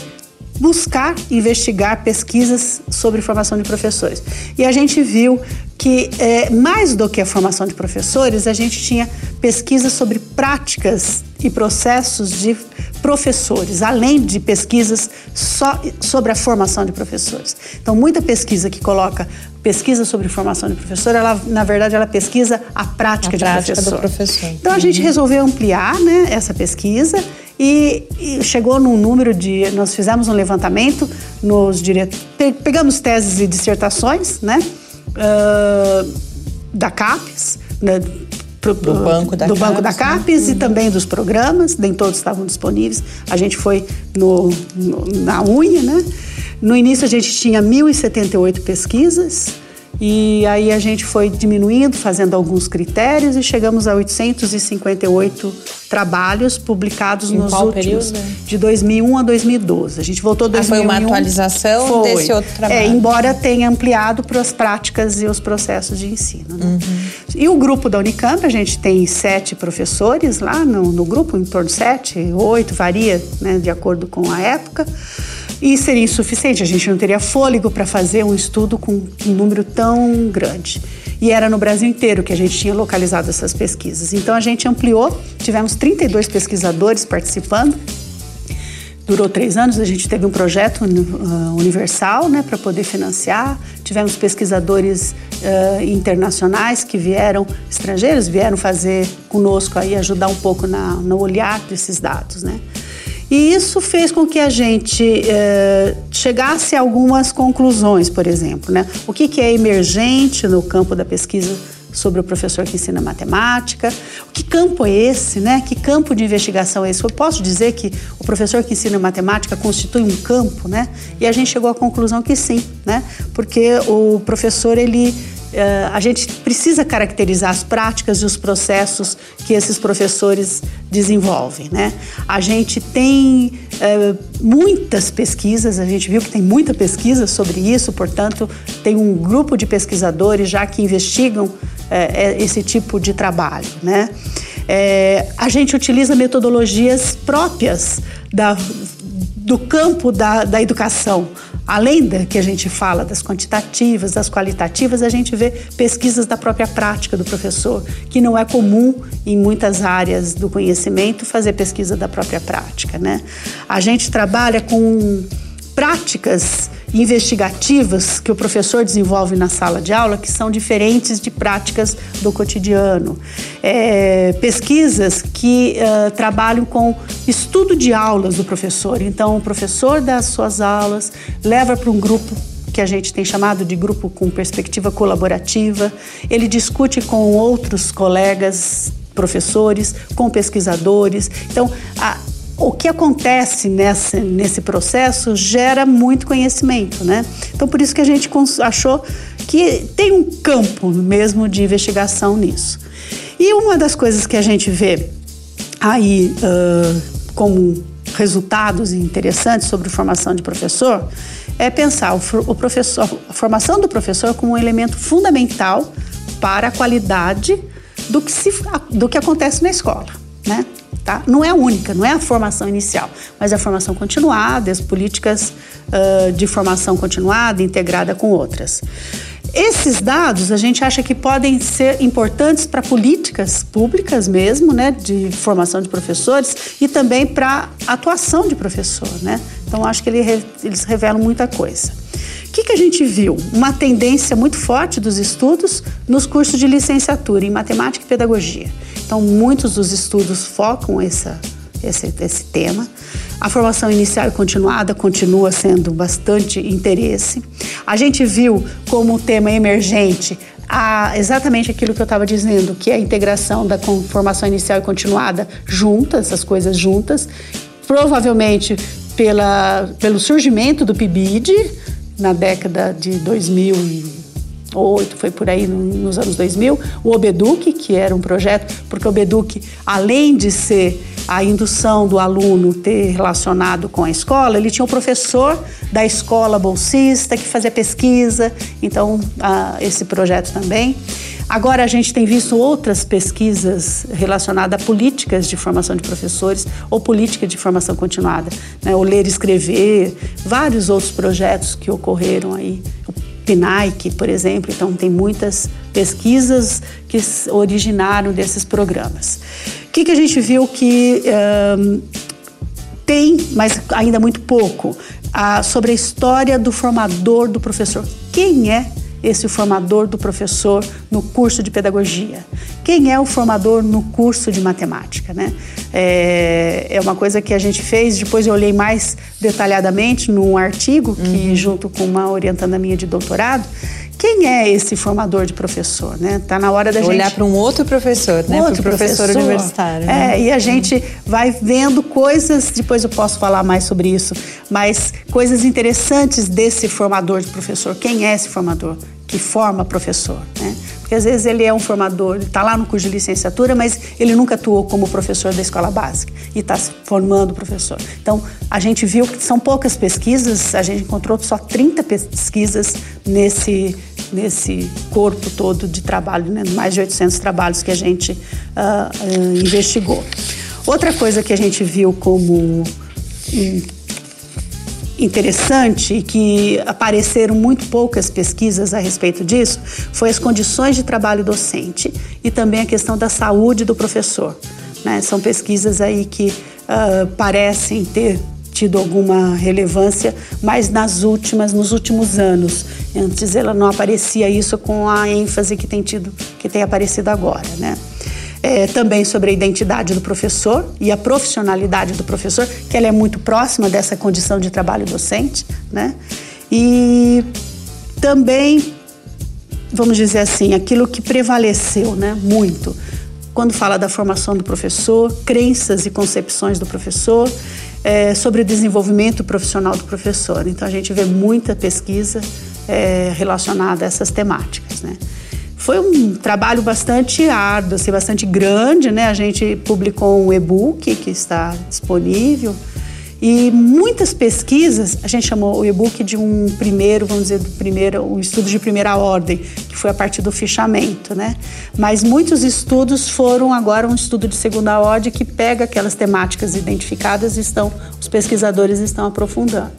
Speaker 4: buscar investigar pesquisas sobre formação de professores. E a gente viu que, é, mais do que a formação de professores, a gente tinha pesquisas sobre práticas e processos de professores, além de pesquisas só sobre a formação de professores. Então, muita pesquisa que coloca pesquisa sobre formação de professor, ela, na verdade, ela pesquisa a prática, a de prática professor.
Speaker 1: professor.
Speaker 4: Então, a gente uhum. resolveu ampliar né, essa pesquisa e, e, chegou num número de. Nós fizemos um levantamento nos diretos. Pegamos teses e dissertações, né? Uh, da CAPES, né,
Speaker 1: pro, do banco da
Speaker 4: do
Speaker 1: CAPES,
Speaker 4: banco da CAPES né? e também dos programas, nem todos estavam disponíveis. A gente foi no, no, na unha, né? No início a gente tinha 1.078 pesquisas, e aí a gente foi diminuindo, fazendo alguns critérios e chegamos a 858 trabalhos publicados
Speaker 1: em
Speaker 4: nos últimos
Speaker 1: período?
Speaker 4: de 2001 a 2012. A gente voltou 2001. Ah,
Speaker 1: foi uma atualização foi. desse outro trabalho.
Speaker 4: É, embora tenha ampliado para as práticas e os processos de ensino. Né? Uhum. E o grupo da Unicamp, a gente tem sete professores lá no, no grupo, em torno de sete, oito, varia né, de acordo com a época. E seria insuficiente, a gente não teria fôlego para fazer um estudo com um número tão grande. E era no Brasil inteiro que a gente tinha localizado essas pesquisas. Então a gente ampliou, tivemos 32 pesquisadores participando. Durou três anos, a gente teve um projeto uh, universal né, para poder financiar. Tivemos pesquisadores uh, internacionais que vieram, estrangeiros, vieram fazer conosco aí, ajudar um pouco na, no olhar desses dados. Né? E isso fez com que a gente eh, chegasse a algumas conclusões, por exemplo. Né? O que, que é emergente no campo da pesquisa sobre o professor que ensina matemática. Que campo é esse, né? Que campo de investigação é esse? Eu posso dizer que o professor que ensina matemática constitui um campo, né? E a gente chegou à conclusão que sim, né? Porque o professor ele a gente precisa caracterizar as práticas e os processos que esses professores desenvolvem. Né? A gente tem é, muitas pesquisas, a gente viu que tem muita pesquisa sobre isso, portanto, tem um grupo de pesquisadores já que investigam é, esse tipo de trabalho. Né? É, a gente utiliza metodologias próprias da, do campo da, da educação. Além da que a gente fala das quantitativas, das qualitativas, a gente vê pesquisas da própria prática do professor, que não é comum em muitas áreas do conhecimento fazer pesquisa da própria prática, né? A gente trabalha com práticas investigativas que o professor desenvolve na sala de aula que são diferentes de práticas do cotidiano. É, pesquisas que uh, trabalham com estudo de aulas do professor. Então, o professor dá as suas aulas, leva para um grupo que a gente tem chamado de grupo com perspectiva colaborativa. Ele discute com outros colegas professores, com pesquisadores. Então, a, o que acontece nesse, nesse processo gera muito conhecimento, né? Então, por isso que a gente achou que tem um campo mesmo de investigação nisso. E uma das coisas que a gente vê aí uh, como resultados interessantes sobre formação de professor é pensar o professor, a formação do professor como um elemento fundamental para a qualidade do que, se, do que acontece na escola, né? Tá? Não é a única, não é a formação inicial, mas é a formação continuada, as políticas uh, de formação continuada integrada com outras. Esses dados a gente acha que podem ser importantes para políticas públicas mesmo, né, de formação de professores e também para atuação de professor, né? Então acho que ele, eles revelam muita coisa. O que, que a gente viu? Uma tendência muito forte dos estudos nos cursos de licenciatura em matemática e pedagogia. Então, muitos dos estudos focam essa, esse, esse tema. A formação inicial e continuada continua sendo bastante interesse. A gente viu como tema emergente a, exatamente aquilo que eu estava dizendo, que é a integração da formação inicial e continuada juntas, essas coisas juntas, provavelmente pela, pelo surgimento do PIBID na década de 2000 e ou 8, foi por aí nos anos 2000, o Obeduc, que era um projeto, porque o Obeduc, além de ser a indução do aluno ter relacionado com a escola, ele tinha um professor da escola bolsista que fazia pesquisa, então esse projeto também. Agora a gente tem visto outras pesquisas relacionadas a políticas de formação de professores ou política de formação continuada, né? o ler e escrever, vários outros projetos que ocorreram aí. O PNAIC, por exemplo, então tem muitas pesquisas que originaram desses programas. O que, que a gente viu que um, tem, mas ainda muito pouco, a, sobre a história do formador do professor. Quem é esse formador do professor no curso de pedagogia? Quem é o formador no curso de matemática? Né? É, é uma coisa que a gente fez, depois eu olhei mais detalhadamente num artigo que, uhum. junto com uma orientanda minha de doutorado, quem é esse formador de professor, né? Tá na hora da
Speaker 1: Olhar
Speaker 4: gente
Speaker 1: olhar para um outro professor, né?
Speaker 4: Outro professor, professor universitário. Né? É, e a gente vai vendo coisas, depois eu posso falar mais sobre isso, mas coisas interessantes desse formador de professor. Quem é esse formador? que forma professor, né? Porque às vezes ele é um formador, ele está lá no curso de licenciatura, mas ele nunca atuou como professor da escola básica e está formando professor. Então, a gente viu que são poucas pesquisas, a gente encontrou só 30 pesquisas nesse, nesse corpo todo de trabalho, né? mais de 800 trabalhos que a gente uh, investigou. Outra coisa que a gente viu como um, interessante e que apareceram muito poucas pesquisas a respeito disso foi as condições de trabalho docente e também a questão da saúde do professor. Né? São pesquisas aí que uh, parecem ter tido alguma relevância, mas nas últimas, nos últimos anos. Antes ela não aparecia isso com a ênfase que tem tido, que tem aparecido agora, né? é, também sobre a identidade do professor e a profissionalidade do professor, que ela é muito próxima dessa condição de trabalho docente, né? E também, vamos dizer assim, aquilo que prevaleceu, né, muito, quando fala da formação do professor, crenças e concepções do professor, é, sobre o desenvolvimento profissional do professor. Então a gente vê muita pesquisa é, relacionada a essas temáticas, né? Foi um trabalho bastante árduo, assim, bastante grande, né? A gente publicou um e-book que está disponível e muitas pesquisas, a gente chamou o e-book de um primeiro, vamos dizer, do primeiro, um estudo de primeira ordem, que foi a partir do fichamento, né? Mas muitos estudos foram agora um estudo de segunda ordem que pega aquelas temáticas identificadas e estão, os pesquisadores estão aprofundando.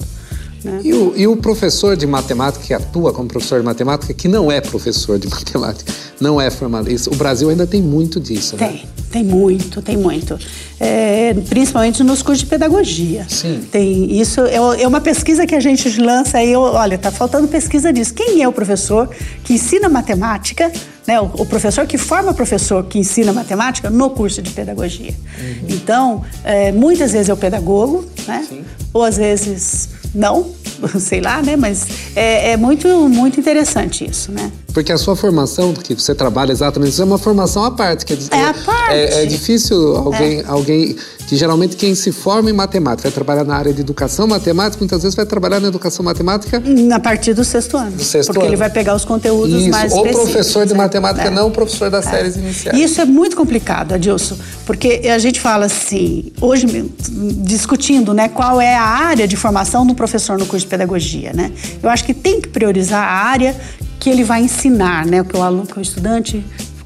Speaker 3: Né? E, o, e o professor de matemática que atua como professor de matemática, que não é professor de matemática, não é formado. Isso, o Brasil ainda tem muito disso,
Speaker 4: né? Tem, tem muito, tem muito. É, principalmente nos cursos de pedagogia.
Speaker 3: Sim.
Speaker 4: Tem isso é, é uma pesquisa que a gente lança aí. Olha, está faltando pesquisa disso. Quem é o professor que ensina matemática? Né, o, o, professor que forma professor que ensina matemática no curso de pedagogia. Uhum. Então, é, muitas vezes é o pedagogo, né? Sim. Ou às vezes não, sei lá, né? Mas é, é, muito, muito interessante isso, né?
Speaker 3: Porque a sua formação, que você trabalha exatamente, isso é uma formação à parte. Quer dizer,
Speaker 4: é a parte.
Speaker 3: É, é difícil alguém, é. alguém que geralmente quem se forma em matemática vai trabalhar na área de educação matemática, muitas vezes vai trabalhar na educação matemática
Speaker 4: a partir do sexto ano. Do sexto porque ano. ele vai pegar os conteúdos
Speaker 3: isso.
Speaker 4: mais
Speaker 3: Ou professor de matemática, é. não professor das é. séries iniciais.
Speaker 4: Isso é muito complicado, Adilson, porque a gente fala assim, hoje discutindo, né, qual é a área de formação do professor no curso de pedagogia, né? Eu acho que tem que priorizar a área que ele vai ensinar, né? O que o aluno, que o estudante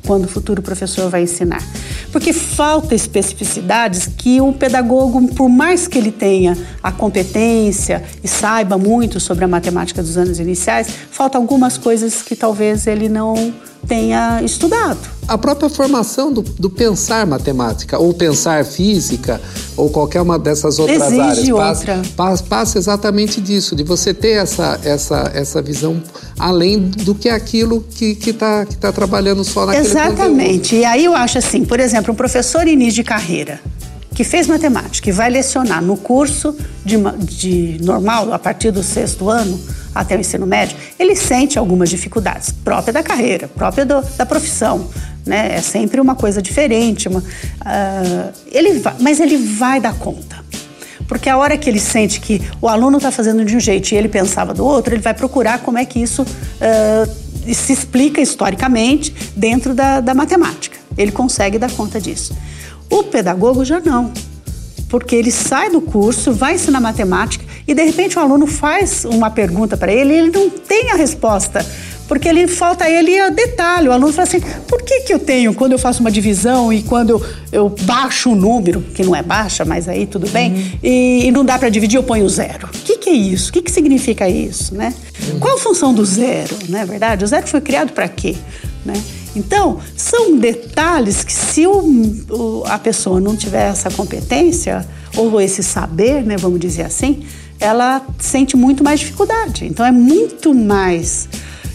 Speaker 4: quando o futuro professor vai ensinar. Porque falta especificidades que o pedagogo, por mais que ele tenha a competência e saiba muito sobre a matemática dos anos iniciais, falta algumas coisas que talvez ele não tenha estudado.
Speaker 3: A própria formação do, do pensar matemática, ou pensar física, ou qualquer uma dessas outras
Speaker 4: Exige
Speaker 3: áreas.
Speaker 4: Outra.
Speaker 3: Passa, passa exatamente disso, de você ter essa, essa, essa visão além do que aquilo que está que tá trabalhando só naquele
Speaker 4: Exatamente.
Speaker 3: Conteúdo.
Speaker 4: E aí eu acho assim, por exemplo, um professor início de carreira, que fez matemática e vai lecionar no curso de, de normal, a partir do sexto ano, até o ensino médio, ele sente algumas dificuldades própria da carreira, própria do, da profissão. Né? É sempre uma coisa diferente, uma, uh, ele vai, mas ele vai dar conta. Porque a hora que ele sente que o aluno está fazendo de um jeito e ele pensava do outro, ele vai procurar como é que isso uh, se explica historicamente dentro da, da matemática. Ele consegue dar conta disso. O pedagogo já não, porque ele sai do curso, vai ensinar matemática e de repente o aluno faz uma pergunta para ele e ele não tem a resposta porque ele falta ele a detalhe. O aluno fala assim: por que, que eu tenho, quando eu faço uma divisão e quando eu, eu baixo um número, que não é baixa, mas aí tudo bem, uhum. e, e, não dá para dividir, eu ponho zero. O que, que é isso? O que, que significa isso? Né? Uhum. Qual a função do zero? Não é verdade? O zero foi criado para quê? Né? Então, são detalhes que se o, o, a pessoa não tiver essa competência ou esse saber, né, vamos dizer assim, ela sente muito mais dificuldade. Então, é muito mais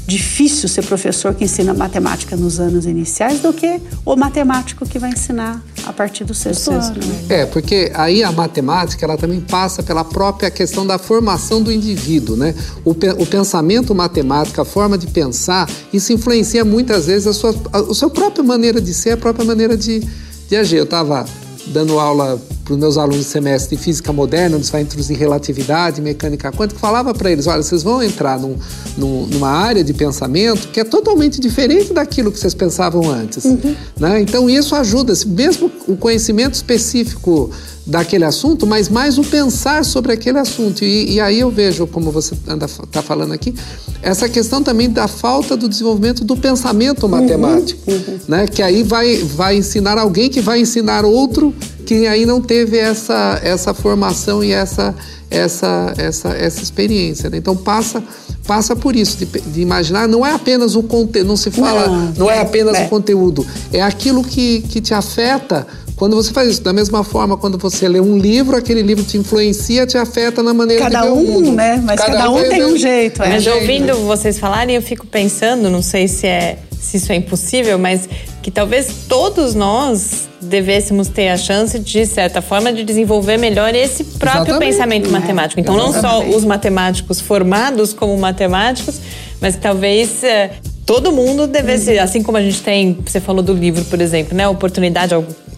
Speaker 4: difícil ser professor que ensina matemática nos anos iniciais do que o matemático que vai ensinar a partir do sexto, sexto ano. Né?
Speaker 3: É, porque aí a matemática ela também passa pela própria questão da formação do indivíduo, né? O, o pensamento matemático, a forma de pensar, isso influencia muitas vezes a sua, a, a sua própria maneira de ser, a própria maneira de, de agir. Eu estava dando aula para os meus alunos de semestre de física moderna, onde vai introduzir relatividade, mecânica quântica, falava para eles: olha, vocês vão entrar num, num, numa área de pensamento que é totalmente diferente daquilo que vocês pensavam antes. Uhum. Né? Então, isso ajuda, mesmo o conhecimento específico daquele assunto, mas mais o pensar sobre aquele assunto. E, e aí eu vejo, como você está falando aqui, essa questão também da falta do desenvolvimento do pensamento matemático, uhum, uhum. Né? que aí vai, vai ensinar alguém que vai ensinar outro que aí não teve essa, essa formação e essa, essa, essa, essa experiência. Né? Então passa passa por isso de, de, imaginar não é apenas o conteúdo, não se fala, não, não é, é apenas é. o conteúdo, é aquilo que, que te afeta quando você faz isso, da mesma forma, quando você lê um livro, aquele livro te influencia, te afeta na maneira
Speaker 4: cada
Speaker 3: de ver
Speaker 4: um,
Speaker 3: o mundo.
Speaker 4: né? Mas cada, cada um tem um jeito.
Speaker 1: É. Mas ouvindo vocês falarem, eu fico pensando, não sei se é se isso é impossível, mas que talvez todos nós devêssemos ter a chance, de certa forma, de desenvolver melhor esse próprio Exatamente. pensamento matemático. Então, Exatamente. não só os matemáticos formados como matemáticos, mas talvez é, todo mundo devesse, assim como a gente tem, você falou do livro, por exemplo, né? Oportunidade,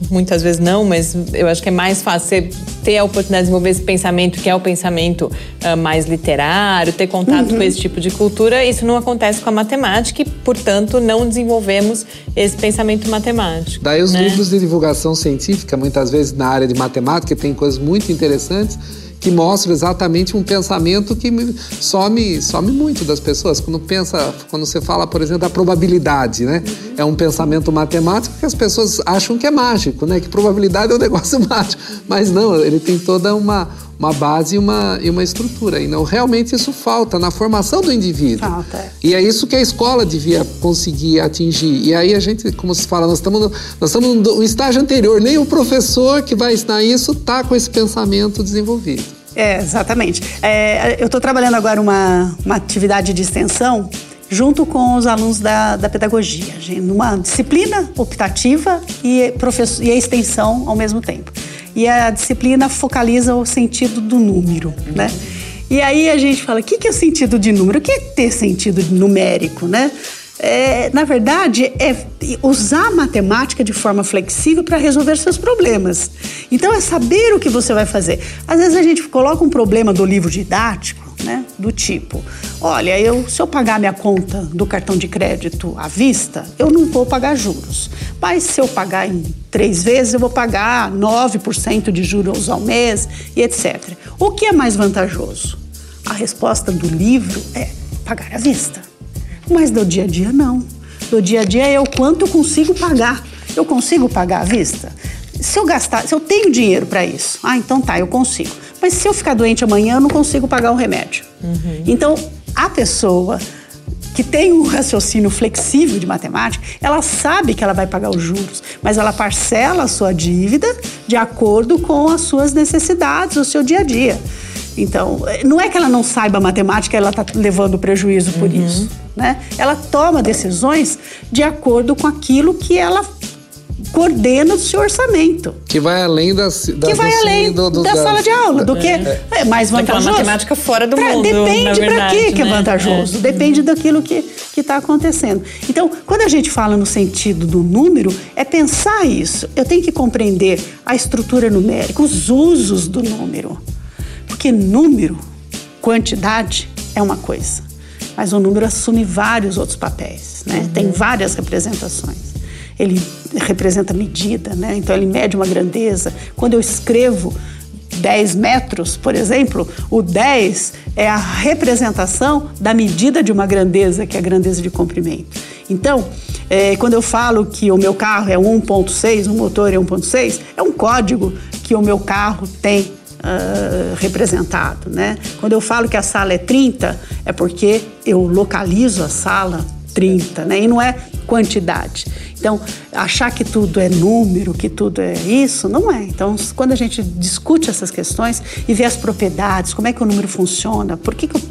Speaker 1: muitas vezes não, mas eu acho que é mais fácil você ter a oportunidade de desenvolver esse pensamento, que é o pensamento uh, mais literário, ter contato uhum. com esse tipo de cultura. Isso não acontece com a matemática e, portanto, não desenvolvemos esse pensamento matemático.
Speaker 3: Daí os né? livros de divulgação científica, muitas vezes na área de matemática, tem coisas muito interessantes que mostra exatamente um pensamento que some, some muito das pessoas. Quando pensa, quando você fala, por exemplo, da probabilidade, né? É um pensamento matemático que as pessoas acham que é mágico, né? Que probabilidade é um negócio mágico. Mas não, ele tem toda uma, uma base e uma, e uma estrutura. E não, realmente isso falta na formação do indivíduo. Falta. É. E é isso que a escola devia conseguir atingir. E aí a gente, como se fala, nós estamos no, nós estamos no estágio anterior. Nem o professor que vai ensinar isso está com esse pensamento desenvolvido.
Speaker 4: É, exatamente. É, eu estou trabalhando agora uma, uma atividade de extensão junto com os alunos da, da pedagogia, numa disciplina optativa e, professor, e a extensão ao mesmo tempo. E a disciplina focaliza o sentido do número, né? E aí a gente fala, o que, que é o sentido de número? O que é ter sentido numérico, né? é, na verdade, é usar a matemática de forma flexível para resolver seus problemas. Então, é saber o que você vai fazer. Às vezes a gente coloca um problema do livro didático, né? Do tipo, olha, eu, se eu pagar minha conta do cartão de crédito à vista, eu não vou pagar juros. Mas se eu pagar em três vezes, eu vou pagar 9% de juros ao mês e etc. O que é mais vantajoso? A resposta do livro é pagar à vista. Mas do dia a dia, não. Do dia a dia é o quanto eu consigo pagar. Eu consigo pagar à vista? Se eu gastar, se eu tenho dinheiro para isso, ah, então tá, eu consigo. Mas se eu ficar doente amanhã, eu não consigo pagar o remédio. Uhum. Então, a pessoa que tem um raciocínio flexível de matemática, ela sabe que ela vai pagar os juros, mas ela parcela a sua dívida de acordo com as suas necessidades, o seu dia a dia. Então, não é que ela não saiba matemática, ela está levando prejuízo por uhum. isso. Né? Ela toma decisões de acordo com aquilo que ela coordena o seu orçamento.
Speaker 3: Que vai além das,
Speaker 4: das que vai além do, do, da, da, sala de aula, do que é,
Speaker 1: é mais vantajoso. Daquela matemática fora do pra, mundo.
Speaker 4: Depende para que que é
Speaker 1: né?
Speaker 4: vantajoso. É. Depende daquilo que está acontecendo. Então, quando a gente fala no sentido do número, é pensar isso. Eu tenho que compreender a estrutura numérica, os usos do número. Porque número, quantidade, é uma coisa. mas o número assume vários outros papéis, né? Uhum. Tem várias representações. Ele representa medida, né? Então ele mede uma grandeza. Quando eu escrevo 10 metros, por exemplo, o 10 é a representação da medida de uma grandeza, que é a grandeza de comprimento. Então, é, quando eu falo que o meu carro é 1.6, o motor é 1.6, é um código que o meu carro tem uh, representado, né? Quando eu falo que a sala é 30, é porque eu localizo a sala 30, né? E não é quantidade. Então, achar que tudo é número, que tudo é isso, não é. Então, quando a gente discute essas questões e vê as propriedades, como é que o número funciona, por que, que eu,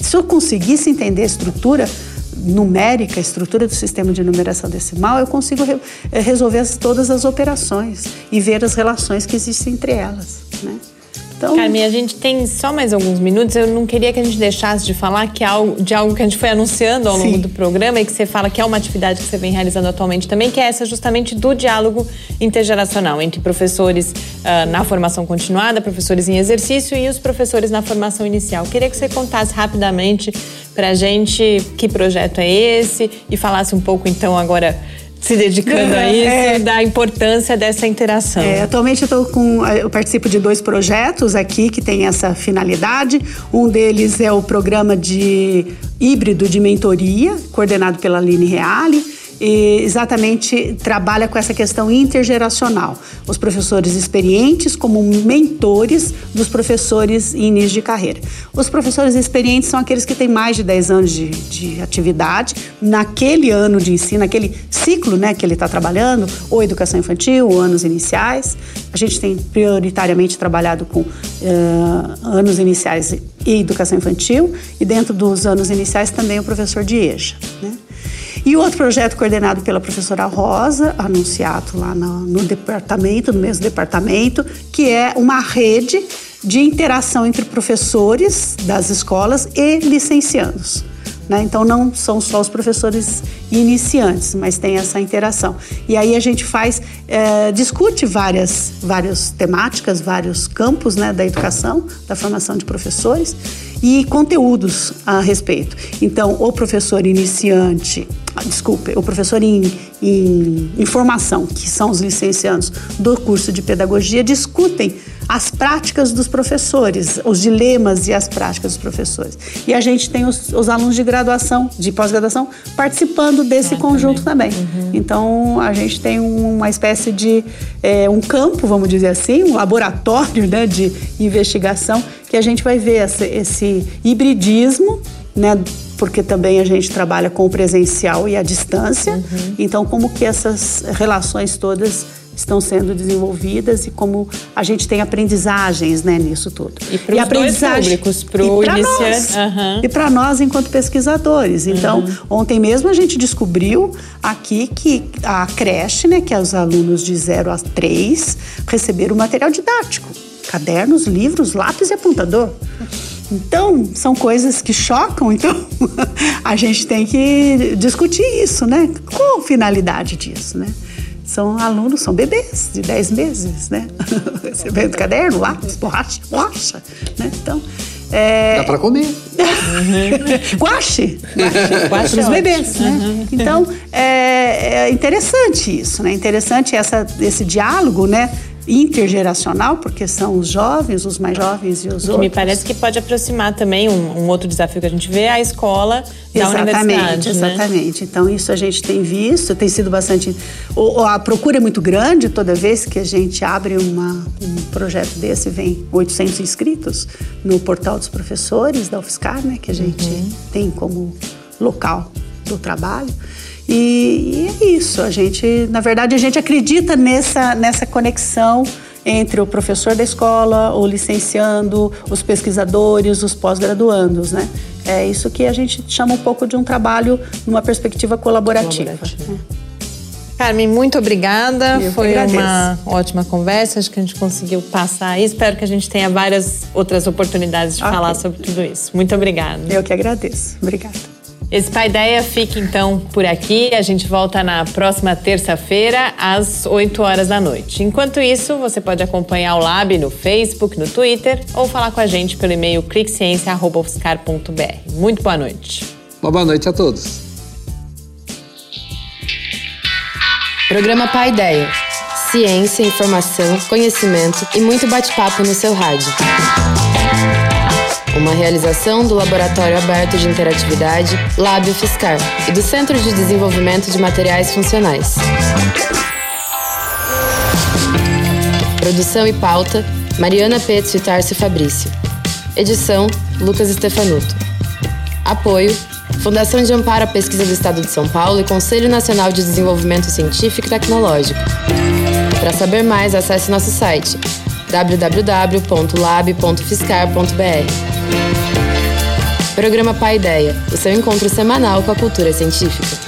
Speaker 4: se eu conseguisse entender a estrutura numérica, a estrutura do sistema de numeração decimal, eu consigo re, eh, resolver as, todas as operações e ver as relações que existem entre elas, né?
Speaker 1: Então... Carmen, a gente tem só mais alguns minutos. Eu não queria que a gente deixasse de falar que é algo, de algo que a gente foi anunciando ao Sim. longo do programa e que você fala que é uma atividade que você vem realizando atualmente também, que é essa justamente do diálogo intergeracional entre professores uh, na formação continuada, professores em exercício e os professores na formação inicial. Queria que você contasse rapidamente para a gente que projeto é esse e falasse um pouco então agora se dedicando a isso, é, da importância dessa interação.
Speaker 4: É, atualmente eu, tô com, eu participo de dois projetos aqui que têm essa finalidade. Um deles é o programa de híbrido de mentoria, coordenado pela Aline Reale exatamente trabalha com essa questão intergeracional. Os professores experientes como mentores dos professores em início de carreira. Os professores experientes são aqueles que têm mais de 10 anos de, de atividade naquele ano de ensino, naquele ciclo né, que ele está trabalhando, ou educação infantil, ou anos iniciais. A gente tem prioritariamente trabalhado com uh, anos iniciais e educação infantil, e dentro dos anos iniciais também o professor de EJA. Né? E outro projeto coordenado pela professora Rosa, anunciado lá no, no departamento, no mesmo departamento, que é uma rede de interação entre professores das escolas e licenciados. Né? Então não são só os professores iniciantes, mas tem essa interação. E aí a gente faz, é, discute várias, várias temáticas, vários campos né, da educação, da formação de professores e conteúdos a respeito. Então, o professor iniciante, desculpe, o professor em, em, em formação, que são os licenciados do curso de pedagogia, discutem as práticas dos professores, os dilemas e as práticas dos professores. E a gente tem os, os alunos de graduação, de pós-graduação, participando desse ah, conjunto também. também. Uhum. Então, a gente tem uma espécie de é, um campo, vamos dizer assim, um laboratório né, de investigação que a gente vai ver esse, esse hibridismo, né? Porque também a gente trabalha com o presencial e a distância. Uhum. Então, como que essas relações todas estão sendo desenvolvidas e como a gente tem aprendizagens né, nisso tudo.
Speaker 1: E para os aprendizagem, dois públicos, para o iniciante.
Speaker 4: Uhum. E para nós, enquanto pesquisadores. Então, uhum. ontem mesmo a gente descobriu aqui que a creche, né, que é os alunos de 0 a 3, receberam material didático cadernos, livros, lápis e apontador. Então, são coisas que chocam, então a gente tem que discutir isso, né? Qual a finalidade disso, né? São alunos, são bebês de 10 meses, né? Recebendo caderno, lápis, borracha, borracha, né? Então,
Speaker 3: é... Dá para comer.
Speaker 4: Guache. Guache para os bebês, né? Uhum. Então, é, é, interessante isso, né? Interessante essa, esse diálogo, né? Intergeracional, porque são os jovens, os mais jovens e os
Speaker 1: que
Speaker 4: outros.
Speaker 1: Me parece que pode aproximar também um, um, outro desafio que a gente vê é a escola da
Speaker 4: exatamente,
Speaker 1: universidade.
Speaker 4: Né? Exatamente. Né? Então isso a gente tem visto, tem sido bastante. A procura é muito grande toda vez que a gente abre uma, um projeto desse, vem 800 inscritos no portal dos professores da UFSCar, né, que a gente uhum. tem como local do trabalho. E, e, é isso, a gente, na verdade, a gente acredita nessa, nessa conexão entre o professor da escola, o licenciando, os pesquisadores, os pós-graduandos, né? É isso que a gente chama um pouco de um trabalho numa perspectiva colaborativa. colaborativa.
Speaker 1: Carmen, muito obrigada. Eu Foi uma ótima conversa. Acho que a gente conseguiu passar. E espero que a gente tenha várias outras oportunidades de okay. falar sobre tudo isso. Muito obrigada.
Speaker 4: Eu que agradeço. Obrigada.
Speaker 1: Esse Pai Ideia fica então por aqui. A gente volta na próxima terça-feira, às 8 horas da noite. Enquanto isso, você pode acompanhar o Lab no Facebook, no Twitter ou falar com a gente pelo e-mail cliqueciência.ufscar.br. Muito boa noite.
Speaker 3: Uma boa noite a todos.
Speaker 2: Programa Pai Ideia. Ciência, informação, conhecimento e muito bate-papo no seu rádio. Uma realização do Laboratório Aberto de Interatividade, Lábio Fiscar, e do Centro de Desenvolvimento de Materiais Funcionais. Produção e pauta, Mariana Petz e Tarcio Fabrício. Edição, Lucas Stefanuto. Apoio, Fundação de Amparo à Pesquisa do Estado de São Paulo e Conselho Nacional de Desenvolvimento Científico e Tecnológico. Para saber mais, acesse nosso site www.lab.fiscar.br. Programa Pai Ideia, o seu encontro semanal com a cultura científica.